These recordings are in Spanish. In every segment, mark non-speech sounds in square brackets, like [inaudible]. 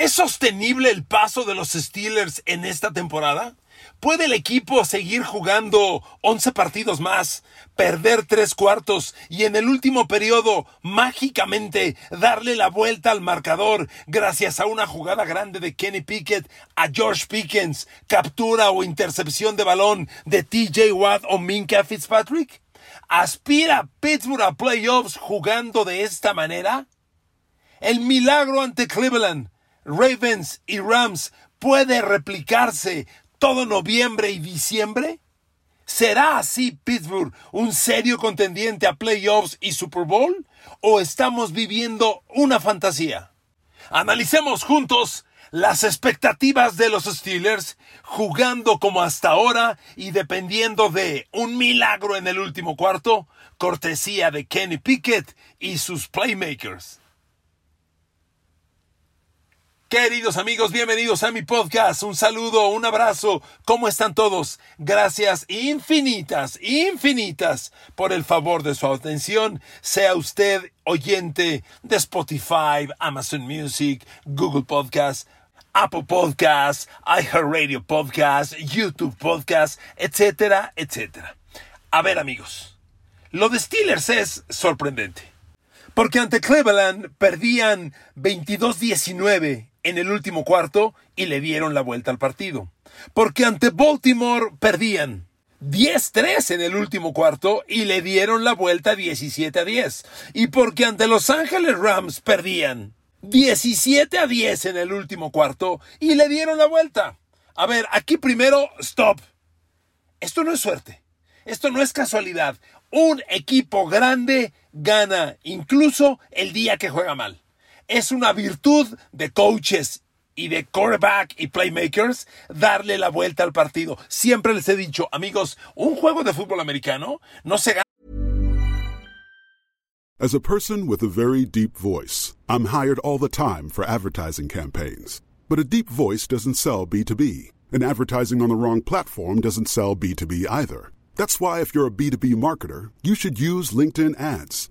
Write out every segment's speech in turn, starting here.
¿Es sostenible el paso de los Steelers en esta temporada? ¿Puede el equipo seguir jugando 11 partidos más, perder tres cuartos y en el último periodo mágicamente darle la vuelta al marcador gracias a una jugada grande de Kenny Pickett a George Pickens, captura o intercepción de balón de TJ Watt o Minka Fitzpatrick? ¿Aspira Pittsburgh a playoffs jugando de esta manera? El milagro ante Cleveland Ravens y Rams puede replicarse todo noviembre y diciembre? ¿Será así Pittsburgh un serio contendiente a playoffs y Super Bowl? ¿O estamos viviendo una fantasía? Analicemos juntos las expectativas de los Steelers jugando como hasta ahora y dependiendo de un milagro en el último cuarto, cortesía de Kenny Pickett y sus playmakers. Queridos amigos, bienvenidos a mi podcast. Un saludo, un abrazo. ¿Cómo están todos? Gracias infinitas, infinitas por el favor de su atención. Sea usted oyente de Spotify, Amazon Music, Google Podcast, Apple Podcast, iHeartRadio Podcast, YouTube Podcast, etcétera, etcétera. A ver amigos, lo de Steelers es sorprendente. Porque ante Cleveland perdían 22-19 en el último cuarto y le dieron la vuelta al partido. Porque ante Baltimore perdían 10-3 en el último cuarto y le dieron la vuelta 17 10. Y porque ante Los Ángeles Rams perdían 17 a 10 en el último cuarto y le dieron la vuelta. A ver, aquí primero, stop. Esto no es suerte. Esto no es casualidad. Un equipo grande gana incluso el día que juega mal es una virtud de coaches y de quarterback y playmakers darle la vuelta al partido. Siempre les he dicho, amigos, un juego de fútbol americano no se gana. As a person with a very deep voice, I'm hired all the time for advertising campaigns. But a deep voice doesn't sell B2B, and advertising on the wrong platform doesn't sell B2B either. That's why if you're a B2B marketer, you should use LinkedIn ads.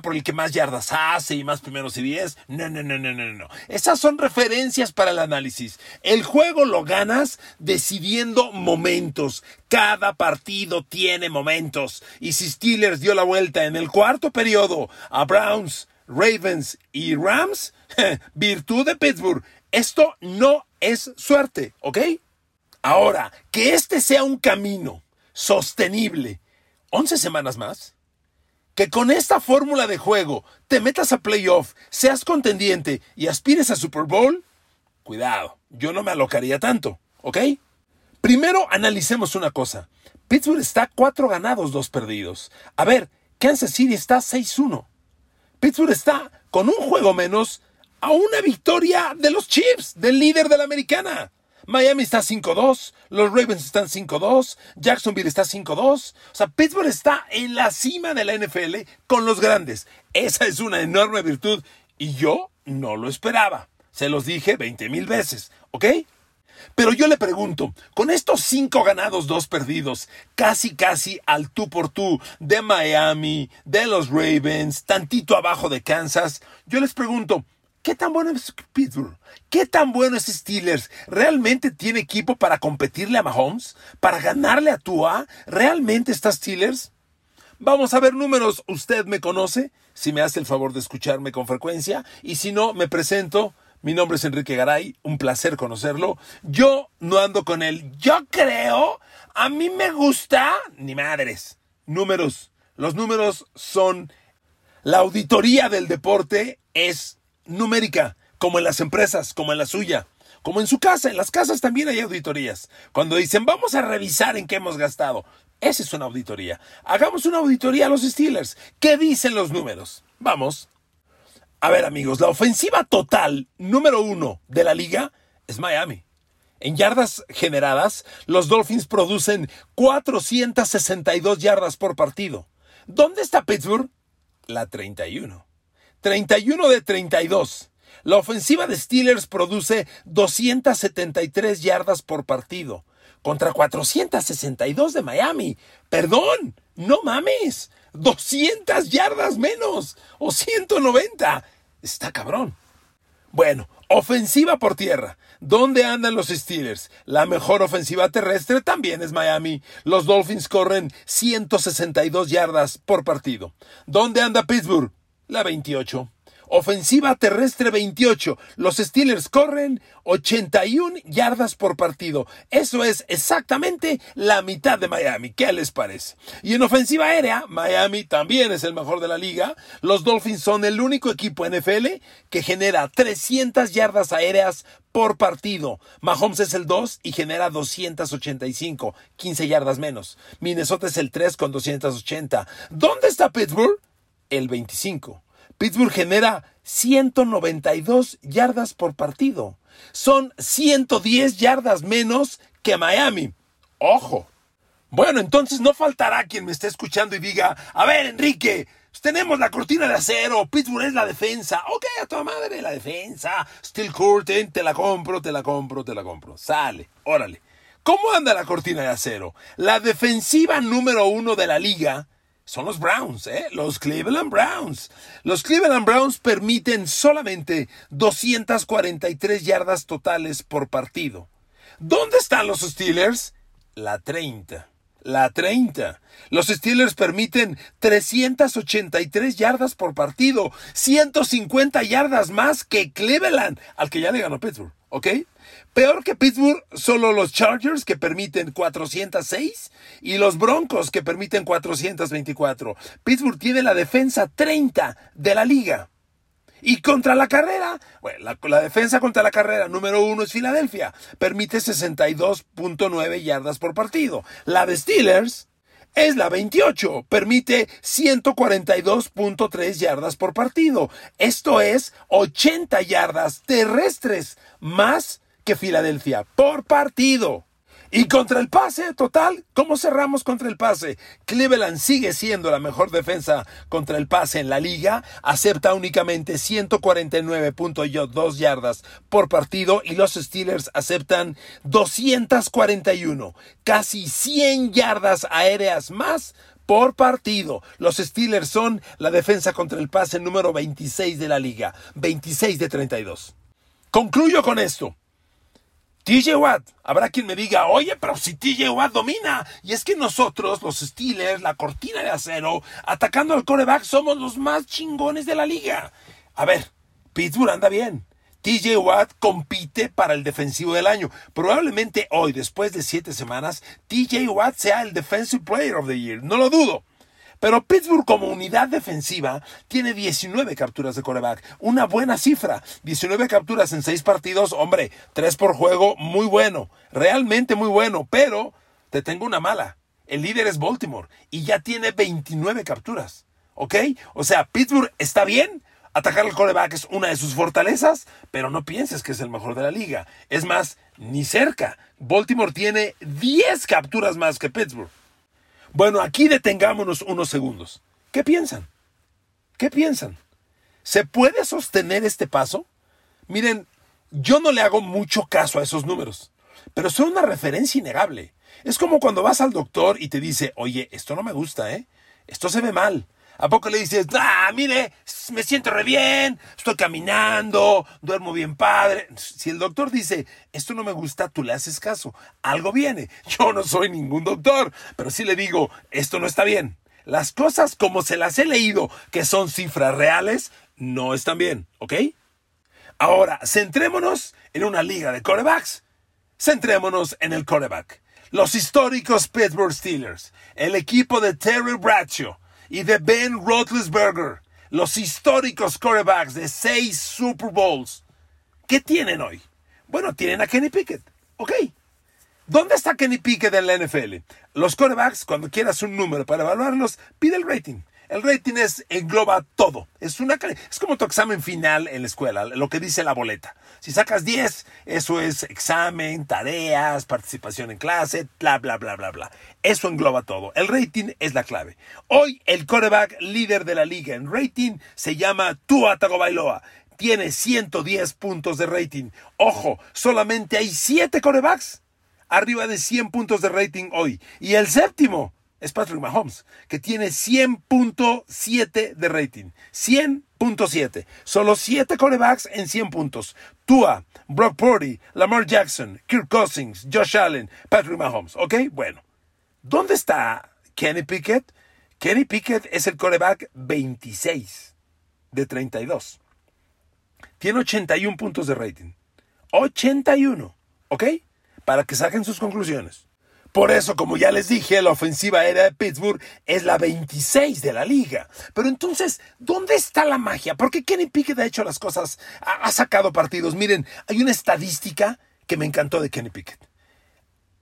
Por el que más yardas hace y más primeros y diez. No, no, no, no, no, no. Esas son referencias para el análisis. El juego lo ganas decidiendo momentos. Cada partido tiene momentos. Y si Steelers dio la vuelta en el cuarto periodo a Browns, Ravens y Rams, [laughs] virtud de Pittsburgh. Esto no es suerte, ¿ok? Ahora, que este sea un camino sostenible. ¿11 semanas más? Que con esta fórmula de juego te metas a playoff, seas contendiente y aspires a Super Bowl, cuidado, yo no me alocaría tanto, ¿ok? Primero analicemos una cosa. Pittsburgh está cuatro ganados, dos perdidos. A ver, Kansas City está 6-1. Pittsburgh está con un juego menos a una victoria de los Chiefs, del líder de la americana. Miami está 5-2, los Ravens están 5-2, Jacksonville está 5-2. O sea, Pittsburgh está en la cima de la NFL con los grandes. Esa es una enorme virtud y yo no lo esperaba. Se los dije 20 mil veces, ¿ok? Pero yo le pregunto, con estos cinco ganados, dos perdidos, casi casi al tú por tú de Miami, de los Ravens, tantito abajo de Kansas, yo les pregunto, ¿Qué tan bueno es Pittsburgh? ¿Qué tan bueno es Steelers? ¿Realmente tiene equipo para competirle a Mahomes? ¿Para ganarle a Tua? ¿Realmente está Steelers? Vamos a ver números. ¿Usted me conoce? Si me hace el favor de escucharme con frecuencia. Y si no, me presento. Mi nombre es Enrique Garay. Un placer conocerlo. Yo no ando con él. Yo creo. A mí me gusta. Ni madres. Números. Los números son. La auditoría del deporte es numérica, como en las empresas, como en la suya, como en su casa. En las casas también hay auditorías. Cuando dicen, vamos a revisar en qué hemos gastado. Esa es una auditoría. Hagamos una auditoría a los Steelers. ¿Qué dicen los números? Vamos. A ver amigos, la ofensiva total número uno de la liga es Miami. En yardas generadas, los Dolphins producen 462 yardas por partido. ¿Dónde está Pittsburgh? La 31. 31 de 32. La ofensiva de Steelers produce 273 yardas por partido contra 462 de Miami. Perdón, no mames. 200 yardas menos o 190. Está cabrón. Bueno, ofensiva por tierra. ¿Dónde andan los Steelers? La mejor ofensiva terrestre también es Miami. Los Dolphins corren 162 yardas por partido. ¿Dónde anda Pittsburgh? La 28. Ofensiva terrestre 28. Los Steelers corren 81 yardas por partido. Eso es exactamente la mitad de Miami. ¿Qué les parece? Y en ofensiva aérea, Miami también es el mejor de la liga. Los Dolphins son el único equipo NFL que genera 300 yardas aéreas por partido. Mahomes es el 2 y genera 285, 15 yardas menos. Minnesota es el 3 con 280. ¿Dónde está Pittsburgh? El 25. Pittsburgh genera 192 yardas por partido. Son 110 yardas menos que Miami. Ojo. Bueno, entonces no faltará quien me esté escuchando y diga, a ver, Enrique, tenemos la cortina de acero, Pittsburgh es la defensa. Ok, a tu madre la defensa. Steel Curtain, te la compro, te la compro, te la compro. Sale, órale. ¿Cómo anda la cortina de acero? La defensiva número uno de la liga son los Browns, ¿eh? los Cleveland Browns. Los Cleveland Browns permiten solamente 243 yardas totales por partido. ¿Dónde están los Steelers? La 30. La 30. Los Steelers permiten 383 yardas por partido, 150 yardas más que Cleveland, al que ya le ganó Pittsburgh, ¿ok? Peor que Pittsburgh, solo los Chargers que permiten 406 y los Broncos que permiten 424. Pittsburgh tiene la defensa 30 de la liga. Y contra la carrera, bueno, la, la, defensa contra la carrera número uno es Filadelfia. Permite 62.9 yardas por partido. La de Steelers es la 28. Permite 142.3 yardas por partido. Esto es 80 yardas terrestres más que Filadelfia por partido. Y contra el pase total, ¿cómo cerramos contra el pase? Cleveland sigue siendo la mejor defensa contra el pase en la liga, acepta únicamente 149.2 yardas por partido y los Steelers aceptan 241, casi 100 yardas aéreas más por partido. Los Steelers son la defensa contra el pase número 26 de la liga, 26 de 32. Concluyo con esto. TJ Watt, habrá quien me diga, oye, pero si TJ Watt domina. Y es que nosotros, los Steelers, la cortina de acero, atacando al coreback, somos los más chingones de la liga. A ver, Pittsburgh anda bien. TJ Watt compite para el defensivo del año. Probablemente hoy, después de siete semanas, TJ Watt sea el Defensive Player of the Year. No lo dudo. Pero Pittsburgh como unidad defensiva tiene 19 capturas de coreback. Una buena cifra. 19 capturas en 6 partidos. Hombre, 3 por juego. Muy bueno. Realmente muy bueno. Pero te tengo una mala. El líder es Baltimore y ya tiene 29 capturas. ¿Ok? O sea, Pittsburgh está bien. Atacar al coreback es una de sus fortalezas, pero no pienses que es el mejor de la liga. Es más, ni cerca. Baltimore tiene 10 capturas más que Pittsburgh. Bueno, aquí detengámonos unos segundos. ¿Qué piensan? ¿Qué piensan? ¿Se puede sostener este paso? Miren, yo no le hago mucho caso a esos números, pero son una referencia innegable. Es como cuando vas al doctor y te dice, oye, esto no me gusta, ¿eh? Esto se ve mal. ¿A poco le dices, ah, mire, me siento re bien, estoy caminando, duermo bien padre? Si el doctor dice, esto no me gusta, tú le haces caso, algo viene. [laughs] Yo no soy ningún doctor, pero sí le digo, esto no está bien. Las cosas como se las he leído, que son cifras reales, no están bien, ¿ok? Ahora, centrémonos en una liga de corebacks. Centrémonos en el coreback. Los históricos Pittsburgh Steelers, el equipo de Terry Bradshaw, y de Ben Roethlisberger, los históricos quarterbacks de seis Super Bowls, ¿qué tienen hoy? Bueno, tienen a Kenny Pickett. Ok. ¿Dónde está Kenny Pickett en la NFL? Los quarterbacks, cuando quieras un número para evaluarlos, pide el rating. El rating es, engloba todo. Es, una, es como tu examen final en la escuela, lo que dice la boleta. Si sacas 10, eso es examen, tareas, participación en clase, bla, bla, bla, bla, bla. Eso engloba todo. El rating es la clave. Hoy el quarterback líder de la liga en rating se llama Tua Tagovailoa. Tiene 110 puntos de rating. Ojo, solamente hay 7 quarterbacks arriba de 100 puntos de rating hoy. Y el séptimo es Patrick Mahomes, que tiene 100.7 de rating. 100.7. Solo 7 corebacks en 100 puntos. Tua, Brock Purdy, Lamar Jackson, Kirk Cousins, Josh Allen, Patrick Mahomes. ¿Ok? Bueno. ¿Dónde está Kenny Pickett? Kenny Pickett es el coreback 26 de 32. Tiene 81 puntos de rating. 81. ¿Ok? Para que saquen sus conclusiones. Por eso, como ya les dije, la ofensiva aérea de Pittsburgh es la 26 de la liga. Pero entonces, ¿dónde está la magia? Porque Kenny Pickett ha hecho las cosas, ha, sacado partidos. Miren, hay una estadística que me encantó de Kenny Pickett.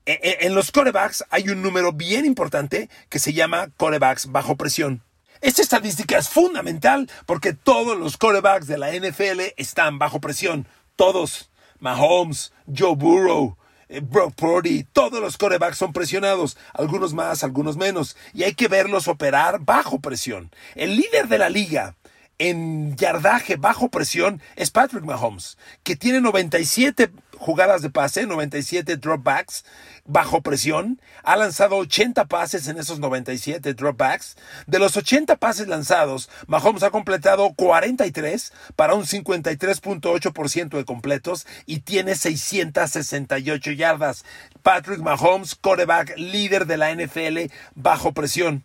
E, e, en los corebacks hay un número bien importante que se llama corebacks bajo presión. Esta estadística es fundamental porque todos los corebacks de la NFL están bajo presión. Todos. Mahomes, Joe Burrow, eh, Brock Purdy, todos los corebacks son presionados, algunos más, algunos menos, y hay que verlos operar bajo presión. El líder de la liga en yardaje bajo presión es Patrick Mahomes, que tiene 97 jugadas de pase, 97 dropbacks bajo presión. Ha lanzado 80 pases en esos 97 dropbacks. De los 80 pases lanzados, Mahomes ha completado 43 para un 53.8% de completos y tiene 668 yardas. Patrick Mahomes, quarterback líder de la NFL bajo presión.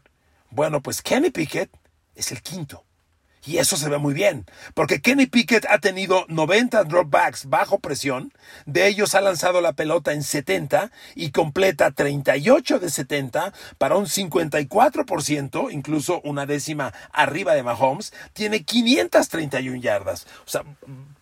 Bueno, pues Kenny Pickett es el quinto. Y eso se ve muy bien, porque Kenny Pickett ha tenido 90 dropbacks bajo presión, de ellos ha lanzado la pelota en 70 y completa 38 de 70 para un 54%, incluso una décima arriba de Mahomes, tiene 531 yardas. O sea,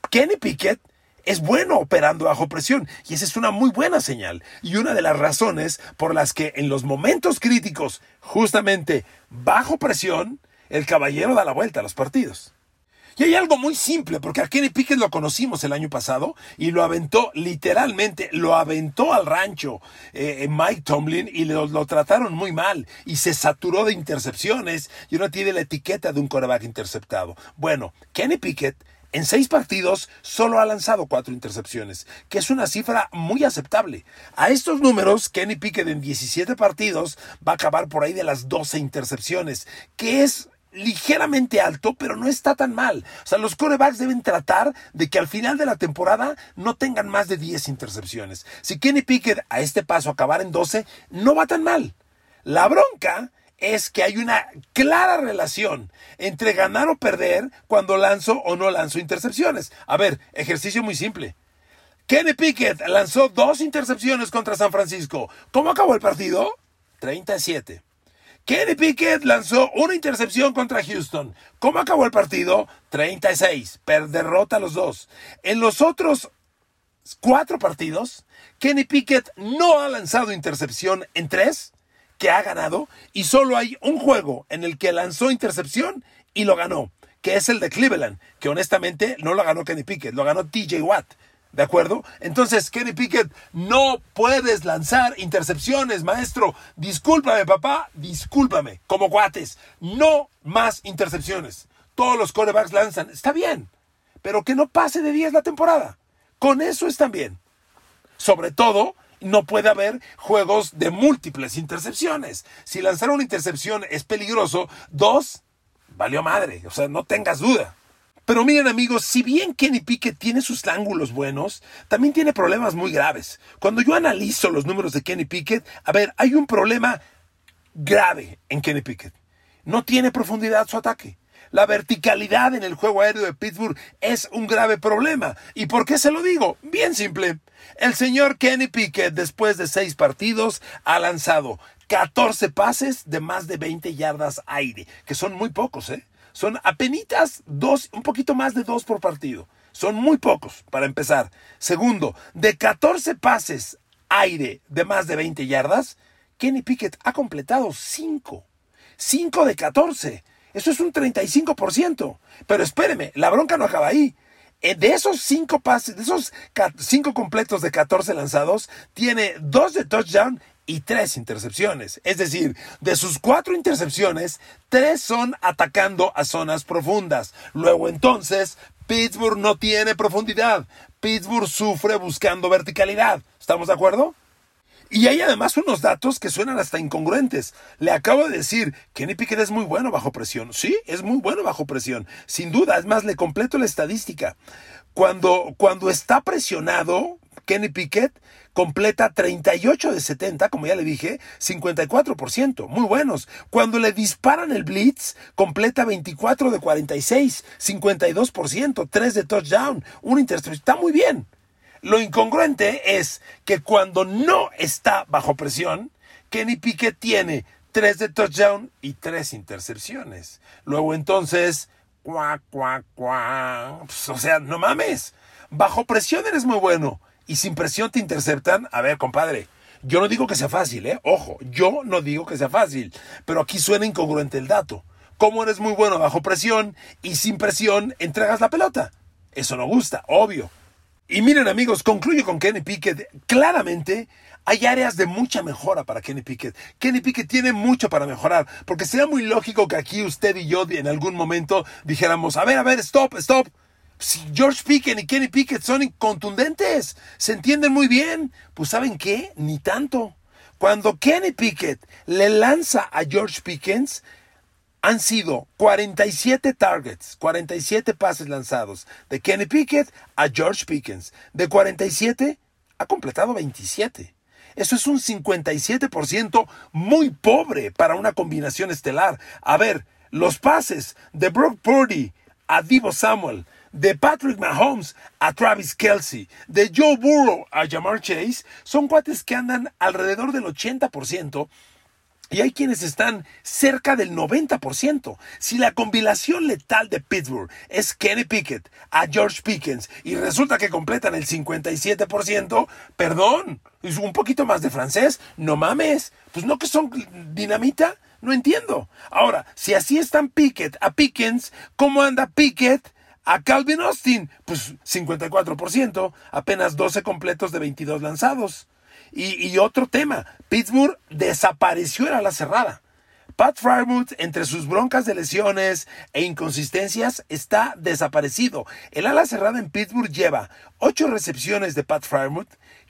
Kenny Pickett es bueno operando bajo presión y esa es una muy buena señal y una de las razones por las que en los momentos críticos, justamente bajo presión, el caballero da la vuelta a los partidos. Y hay algo muy simple, porque a Kenny Pickett lo conocimos el año pasado y lo aventó, literalmente, lo aventó al rancho eh, Mike Tomlin y lo, lo, trataron muy mal y se saturó de intercepciones y uno tiene la etiqueta de un coreback interceptado. Bueno, Kenny Pickett en seis partidos solo ha lanzado cuatro intercepciones, que es una cifra muy aceptable. A estos números, Kenny Pickett en 17 partidos va a acabar por ahí de las 12 intercepciones, que es ligeramente alto, pero no está tan mal. O sea, los corebacks deben tratar de que al final de la temporada no tengan más de 10 intercepciones. Si Kenny Pickett a este paso acabar en 12, no va tan mal. La bronca es que hay una clara relación entre ganar o perder cuando lanzo o no lanzo intercepciones. A ver, ejercicio muy simple. Kenny Pickett lanzó dos intercepciones contra San Francisco. ¿Cómo acabó el partido? 37. Kenny Pickett lanzó una intercepción contra Houston. ¿Cómo acabó el partido? 36. Per derrota a los dos. En los otros cuatro partidos, Kenny Pickett no ha lanzado intercepción en tres que ha ganado y solo hay un juego en el que lanzó intercepción y lo ganó, que es el de Cleveland, que honestamente no lo ganó Kenny Pickett, lo ganó TJ Watt. ¿De acuerdo? Entonces, Kenny Pickett, no puedes lanzar intercepciones, maestro. Discúlpame, papá, discúlpame. Como guates, no más intercepciones. Todos los corebacks lanzan. Está bien, pero que no pase de 10 la temporada. Con eso están bien. Sobre todo no puede haber juegos de múltiples intercepciones. Si lanzar una intercepción es peligroso, dos, valió madre, o sea, no tengas duda. Pero miren amigos, si bien Kenny Pickett tiene sus ángulos buenos, también tiene problemas muy graves. Cuando yo analizo los números de Kenny Pickett, a ver, hay un problema grave en Kenny Pickett. No tiene profundidad su ataque. La verticalidad en el juego aéreo de Pittsburgh es un grave problema. ¿Y por qué se lo digo? Bien simple. El señor Kenny Pickett, después de seis partidos, ha lanzado 14 pases de más de 20 yardas aire, que son muy pocos, ¿eh? Son apenitas dos, un poquito más de dos por partido. Son muy pocos, para empezar. Segundo, de 14 pases aire de más de 20 yardas, Kenny Pickett ha completado 5. 5 de 14. Eso es un 35%. Pero espéreme, la bronca no acaba ahí. Eh, de esos 5 pases, de esos 5 completos de 14 lanzados, tiene 2 de touchdown y 3 intercepciones. Es decir, de sus 4 intercepciones, 3 son atacando a zonas profundas. Luego entonces, Pittsburgh no tiene profundidad. Pittsburgh sufre buscando verticalidad. ¿Estamos de acuerdo? Y hay además unos datos que suenan hasta incongruentes. Le acabo de decir, Kenny Pickett es muy bueno bajo presión. Sí, es muy bueno bajo presión. Sin duda, es más, le completo la estadística. Cuando, cuando está presionado, Kenny Pickett completa 38 de 70, como ya le dije, 54%, muy buenos. Cuando le disparan el blitz, completa 24 de 46, 52%, 3 de touchdown, un intercepción, está muy bien. Lo incongruente es que cuando no está bajo presión, Kenny Pickett tiene 3 de touchdown y 3 intercepciones. Luego entonces, cuá, cuá, cuá. Pues, o sea, no mames. Bajo presión eres muy bueno y sin presión te interceptan. A ver, compadre. Yo no digo que sea fácil, ¿eh? Ojo, yo no digo que sea fácil, pero aquí suena incongruente el dato. ¿Cómo eres muy bueno bajo presión y sin presión entregas la pelota? Eso no gusta, obvio. Y miren amigos, concluyo con Kenny Pickett. Claramente hay áreas de mucha mejora para Kenny Pickett. Kenny Pickett tiene mucho para mejorar, porque sería muy lógico que aquí usted y yo en algún momento dijéramos, a ver, a ver, stop, stop. Si George Pickett y Kenny Pickett son contundentes, se entienden muy bien, pues ¿saben qué? Ni tanto. Cuando Kenny Pickett le lanza a George Pickens, han sido 47 targets, 47 pases lanzados de Kenny Pickett a George Pickens. De 47 ha completado 27. Eso es un 57% muy pobre para una combinación estelar. A ver, los pases de Brock Purdy a Divo Samuel, de Patrick Mahomes a Travis Kelsey, de Joe Burrow a Jamar Chase, son cuates que andan alrededor del 80% y hay quienes están cerca del 90%. Si la combinación letal de Pittsburgh es Kenny Pickett a George Pickens y resulta que completan el 57%, perdón, es un poquito más de francés, no mames, pues no que son dinamita, no entiendo. Ahora, si así están Pickett a Pickens, ¿cómo anda Pickett? A Calvin Austin, pues 54%, apenas 12 completos de 22 lanzados. Y, otro tema, Pittsburgh desapareció en la cerrada. Pat Frymouth, entre sus broncas de lesiones e inconsistencias, está desaparecido. El ala cerrada en Pittsburgh lleva 8 recepciones de Pat Frymouth,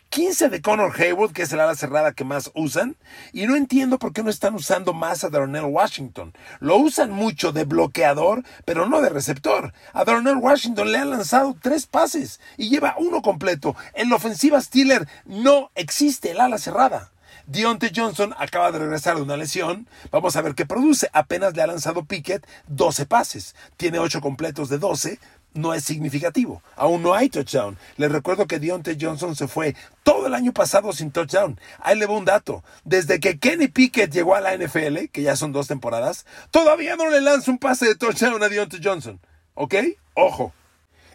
15 de Connor Haywood, que es el ala cerrada que más usan, y no entiendo por qué no están usando más a Darnell Washington. Lo usan mucho de bloqueador, pero no de receptor. A Darnell Washington le han lanzado tres pases y lleva uno completo. En la ofensiva Steeler no existe el ala cerrada. Deontay Johnson acaba de regresar de una lesión. Vamos a ver qué produce. Apenas le ha lanzado Pickett 12 pases. Tiene 8 completos de 12, no es significativo. Aún no hay touchdown. Les recuerdo que Deontay Johnson se fue todo el año pasado sin touchdown. Ahí le va un dato. Desde que Kenny Pickett llegó a la NFL, que ya son dos temporadas, todavía no le lanza un pase de touchdown a Deontay Johnson. ¿Ok? Ojo.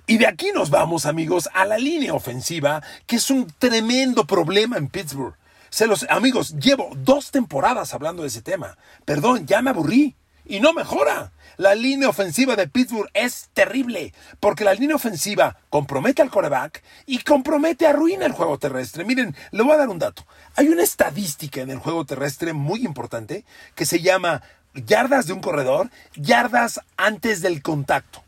Y de aquí nos vamos, amigos, a la línea ofensiva, que es un tremendo problema en Pittsburgh. Se los, amigos, llevo dos temporadas hablando de ese tema. Perdón, ya me aburrí. Y no mejora. La línea ofensiva de Pittsburgh es terrible, porque la línea ofensiva compromete al coreback y compromete, arruina el juego terrestre. Miren, le voy a dar un dato. Hay una estadística en el juego terrestre muy importante que se llama yardas de un corredor, yardas antes del contacto.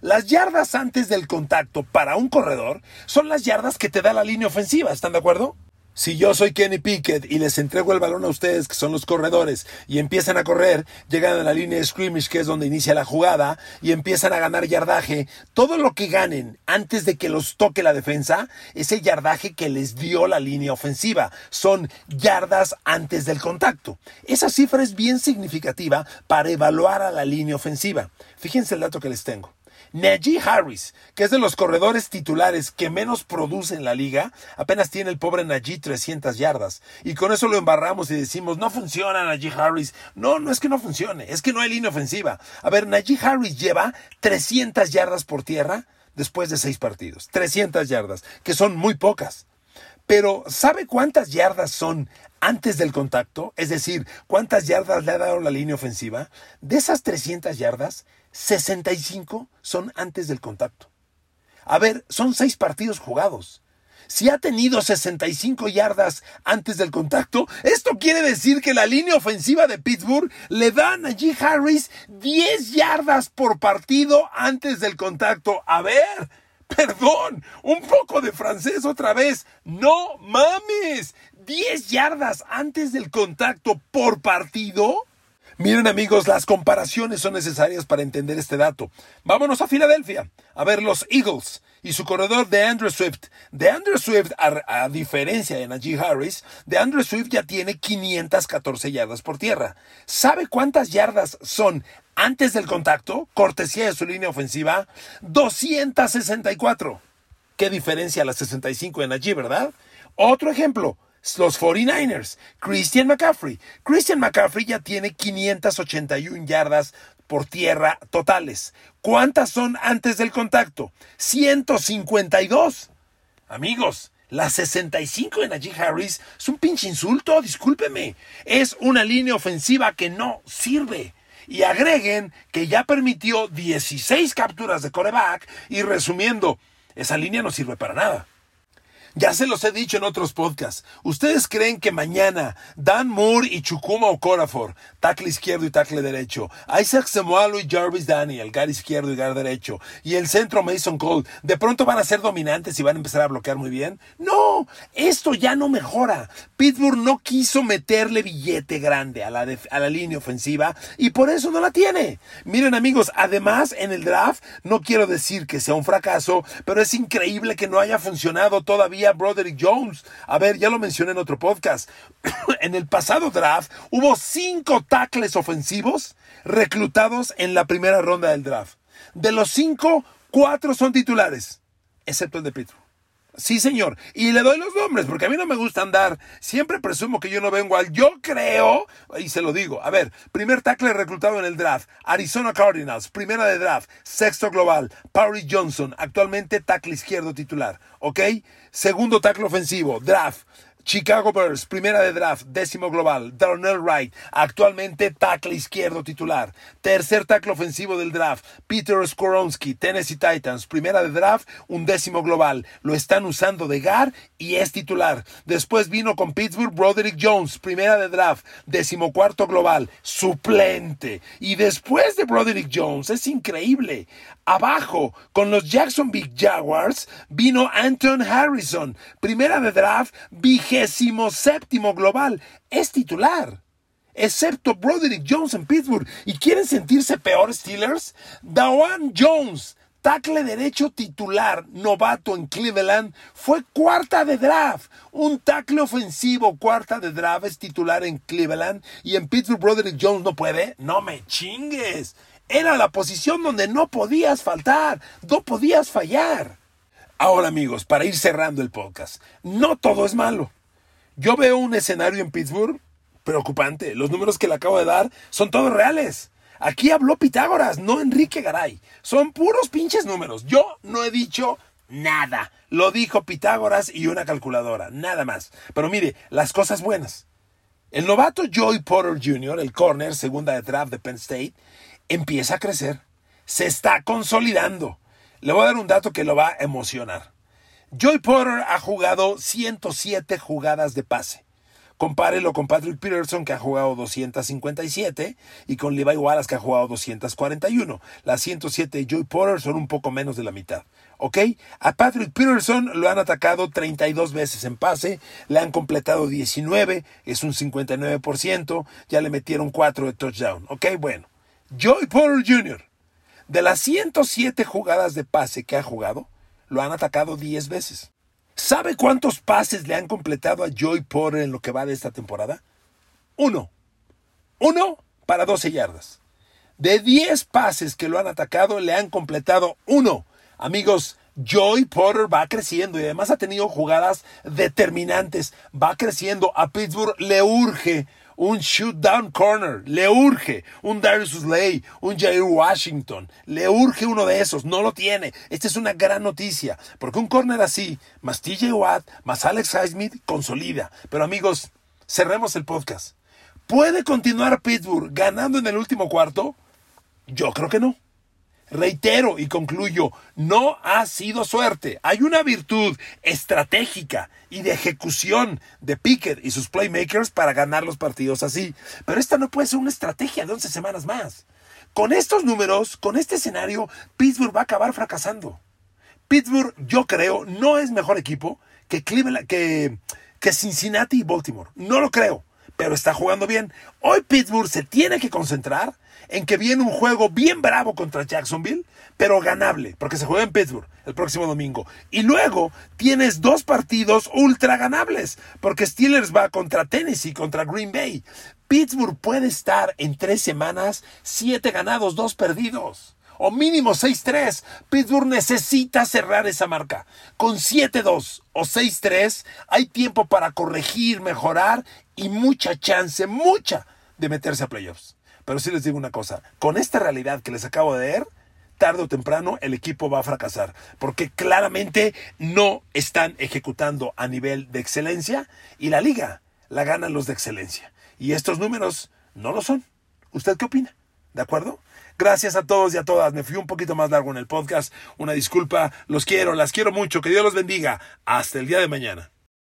Las yardas antes del contacto para un corredor son las yardas que te da la línea ofensiva, ¿están de acuerdo? Si yo soy Kenny Pickett y les entrego el balón a ustedes, que son los corredores, y empiezan a correr, llegan a la línea de scrimmage, que es donde inicia la jugada, y empiezan a ganar yardaje, todo lo que ganen antes de que los toque la defensa es el yardaje que les dio la línea ofensiva. Son yardas antes del contacto. Esa cifra es bien significativa para evaluar a la línea ofensiva. Fíjense el dato que les tengo. Najee Harris, que es de los corredores titulares que menos produce en la liga, apenas tiene el pobre Najee 300 yardas. Y con eso lo embarramos y decimos, no funciona Najee Harris. No, no es que no funcione, es que no hay línea ofensiva. A ver, Najee Harris lleva 300 yardas por tierra después de seis partidos. 300 yardas, que son muy pocas. Pero ¿sabe cuántas yardas son antes del contacto? Es decir, ¿cuántas yardas le ha dado la línea ofensiva? De esas 300 yardas, 65 son antes del contacto. A ver, son seis partidos jugados. Si ha tenido 65 yardas antes del contacto, esto quiere decir que la línea ofensiva de Pittsburgh le da a Najee Harris 10 yardas por partido antes del contacto. A ver, perdón, un poco de francés otra vez. No mames, 10 yardas antes del contacto por partido. Miren amigos, las comparaciones son necesarias para entender este dato. Vámonos a Filadelfia, a ver los Eagles y su corredor de Andrew Swift. De Andrew Swift, a, diferencia de Najee Harris, de Andrew Swift ya tiene 514 yardas por tierra. ¿Sabe cuántas yardas son antes del contacto? Cortesía de su línea ofensiva, 264. ¿Qué diferencia a las 65 de Najee, verdad? Otro ejemplo los 49ers, Christian McCaffrey. Christian McCaffrey ya tiene 581 yardas por tierra totales. ¿Cuántas son antes del contacto? 152. Amigos, la 65 de Najee Harris es un pinche insulto, discúlpeme. Es una línea ofensiva que no sirve. Y agreguen que ya permitió 16 capturas de coreback y resumiendo, esa línea no sirve para nada. Ya se los he dicho en otros podcasts. ¿Ustedes creen que mañana Dan Moore y Chukuma Okorafor, tackle izquierdo y tackle derecho, Isaac Semualo y Jarvis Daniel, gar izquierdo y gar derecho, y el centro Mason Cole, de pronto van a ser dominantes y van a empezar a bloquear muy bien? No, esto ya no mejora. Pittsburgh no quiso meterle billete grande a la, a la línea ofensiva y por eso no la tiene. Miren amigos, además en el draft, no quiero decir que sea un fracaso, pero es increíble que no haya funcionado todavía Broderick Jones. A ver, ya lo mencioné en otro podcast. [coughs] en el pasado draft hubo cinco tackles ofensivos reclutados en la primera ronda del draft. De los cinco, cuatro son titulares, excepto el de Pittsburgh. Sí, señor. Y le doy los nombres, porque a mí no me gusta andar. Siempre presumo que yo no vengo al. Yo creo, y se lo digo. A ver, primer tackle reclutado en el draft. Arizona Cardinals, primera de draft. Sexto global. Paris Johnson, actualmente tackle izquierdo titular. ¿Ok? Segundo tackle ofensivo, draft. Chicago Bears, primera de draft, décimo global. Darnell Wright, actualmente tackle izquierdo titular. Tercer tackle ofensivo del draft, Peter Skoronski, Tennessee Titans, primera de draft, un décimo global. Lo están usando de GAR y es titular. Después vino con Pittsburgh Broderick Jones, primera de draft, décimo cuarto global, suplente. Y después de Broderick Jones, es increíble. Abajo, con los Jacksonville Jaguars, vino Anton Harrison, primera de draft, vigésimo séptimo global. Es titular. Excepto Broderick Jones en Pittsburgh. ¿Y quieren sentirse peor Steelers? Dawan Jones, tackle derecho titular, novato en Cleveland, fue cuarta de draft. Un tackle ofensivo, cuarta de draft, es titular en Cleveland. Y en Pittsburgh Broderick Jones no puede. No me chingues. Era la posición donde no podías faltar, no podías fallar. Ahora amigos, para ir cerrando el podcast, no todo es malo. Yo veo un escenario en Pittsburgh preocupante. Los números que le acabo de dar son todos reales. Aquí habló Pitágoras, no Enrique Garay. Son puros pinches números. Yo no he dicho nada. Lo dijo Pitágoras y una calculadora, nada más. Pero mire, las cosas buenas. El novato Joey Porter Jr., el corner, segunda de draft de Penn State, empieza a crecer, se está consolidando. Le voy a dar un dato que lo va a emocionar. Joy Porter ha jugado 107 jugadas de pase. Compárelo con Patrick Peterson, que ha jugado 257, y con Levi Wallace, que ha jugado 241. Las 107 de Joy Porter son un poco menos de la mitad. ¿Ok? A Patrick Peterson lo han atacado 32 veces en pase, le han completado 19, es un 59%, ya le metieron 4 de touchdown. ¿Ok? Bueno. Joy Porter Jr., de las 107 jugadas de pase que ha jugado, lo han atacado 10 veces. ¿Sabe cuántos pases le han completado a Joy Porter en lo que va de esta temporada? Uno. Uno para 12 yardas. De 10 pases que lo han atacado, le han completado uno. Amigos, Joy Porter va creciendo y además ha tenido jugadas determinantes. Va creciendo. A Pittsburgh le urge un shoot down corner, le urge un Darius Slay, un Jair Washington, le urge uno de esos, no lo tiene. Esta es una gran noticia, porque un corner así, más TJ Watt, más Alex Highsmith, consolida. Pero amigos, cerremos el podcast. ¿Puede continuar Pittsburgh ganando en el último cuarto? Yo creo que no. Reitero y concluyo, no ha sido suerte. Hay una virtud estratégica y de ejecución de Pickett y sus playmakers para ganar los partidos así. Pero esta no puede ser una estrategia de 11 semanas más. Con estos números, con este escenario, Pittsburgh va a acabar fracasando. Pittsburgh, yo creo, no es mejor equipo que, Cleveland, que, que Cincinnati y Baltimore. No lo creo pero está jugando bien. Hoy Pittsburgh se tiene que concentrar en que viene un juego bien bravo contra Jacksonville, pero ganable, porque se juega en Pittsburgh el próximo domingo. Y luego tienes dos partidos ultra ganables, porque Steelers va contra Tennessee, contra Green Bay. Pittsburgh puede estar en tres semanas, siete ganados, dos perdidos o mínimo 6-3. Pittsburgh necesita cerrar esa marca. Con 7-2 o 6-3 hay tiempo para corregir, mejorar y mucha chance, mucha de meterse a playoffs. Pero sí les digo una cosa, con esta realidad que les acabo de ver, tarde o temprano el equipo va a fracasar, porque claramente no están ejecutando a nivel de excelencia y la liga la ganan los de excelencia. Y estos números no lo son. ¿Usted qué opina? ¿De acuerdo? Gracias a todos y a todas. Me fui un poquito más largo en el podcast. Una disculpa. Los quiero, las quiero mucho. Que Dios los bendiga. Hasta el día de mañana.